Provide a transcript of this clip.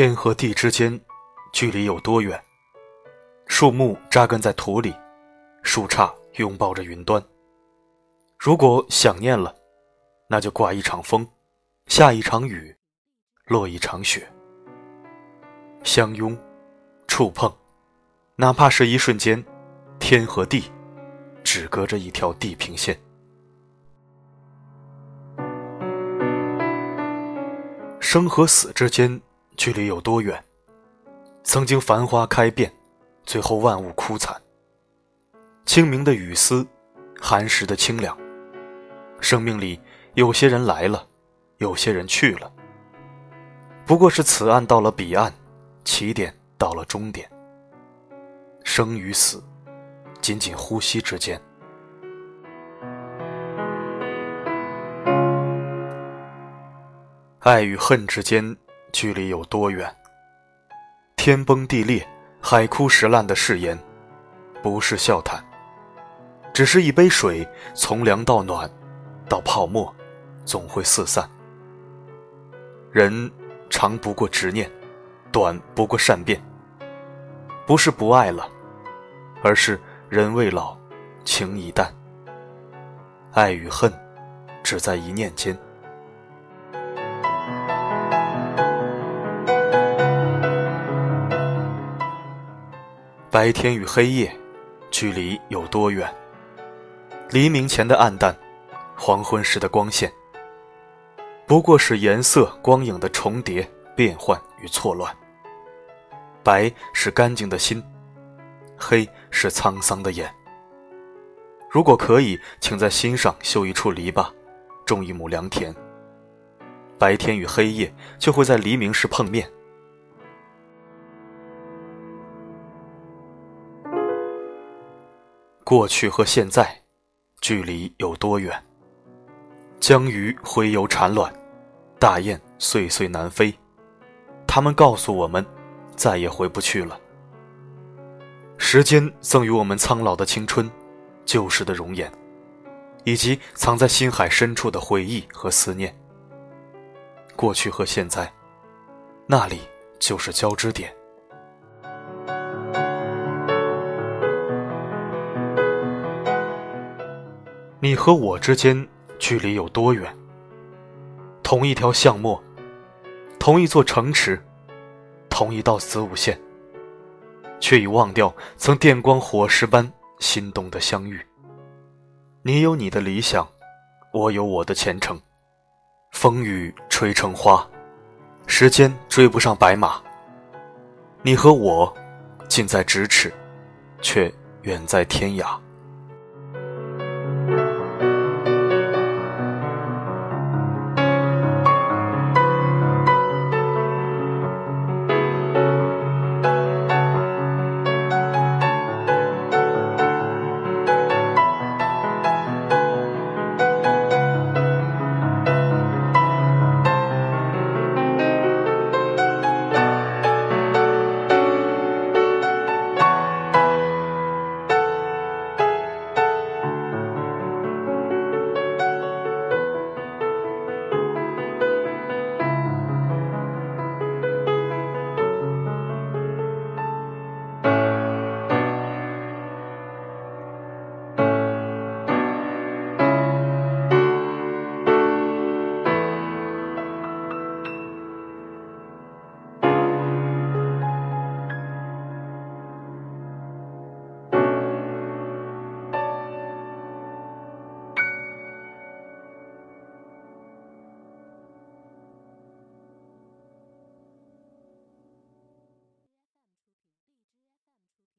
天和地之间，距离有多远？树木扎根在土里，树杈拥抱着云端。如果想念了，那就刮一场风，下一场雨，落一场雪。相拥，触碰，哪怕是一瞬间，天和地只隔着一条地平线。生和死之间。距离有多远？曾经繁花开遍，最后万物枯残。清明的雨丝，寒食的清凉。生命里有些人来了，有些人去了。不过是此岸到了彼岸，起点到了终点。生与死，仅仅呼吸之间。爱与恨之间。距离有多远？天崩地裂、海枯石烂的誓言，不是笑谈，只是一杯水，从凉到暖，到泡沫，总会四散。人长不过执念，短不过善变。不是不爱了，而是人未老，情已淡。爱与恨，只在一念间。白天与黑夜，距离有多远？黎明前的暗淡，黄昏时的光线，不过是颜色光影的重叠、变换与错乱。白是干净的心，黑是沧桑的眼。如果可以，请在心上修一处篱笆，种一亩良田。白天与黑夜就会在黎明时碰面。过去和现在，距离有多远？江鱼洄游产卵，大雁岁岁南飞。他们告诉我们，再也回不去了。时间赠予我们苍老的青春，旧时的容颜，以及藏在心海深处的回忆和思念。过去和现在，那里就是交织点。你和我之间距离有多远？同一条巷陌，同一座城池，同一道子午线，却已忘掉曾电光火石般心动的相遇。你有你的理想，我有我的前程。风雨吹成花，时间追不上白马。你和我，近在咫尺，却远在天涯。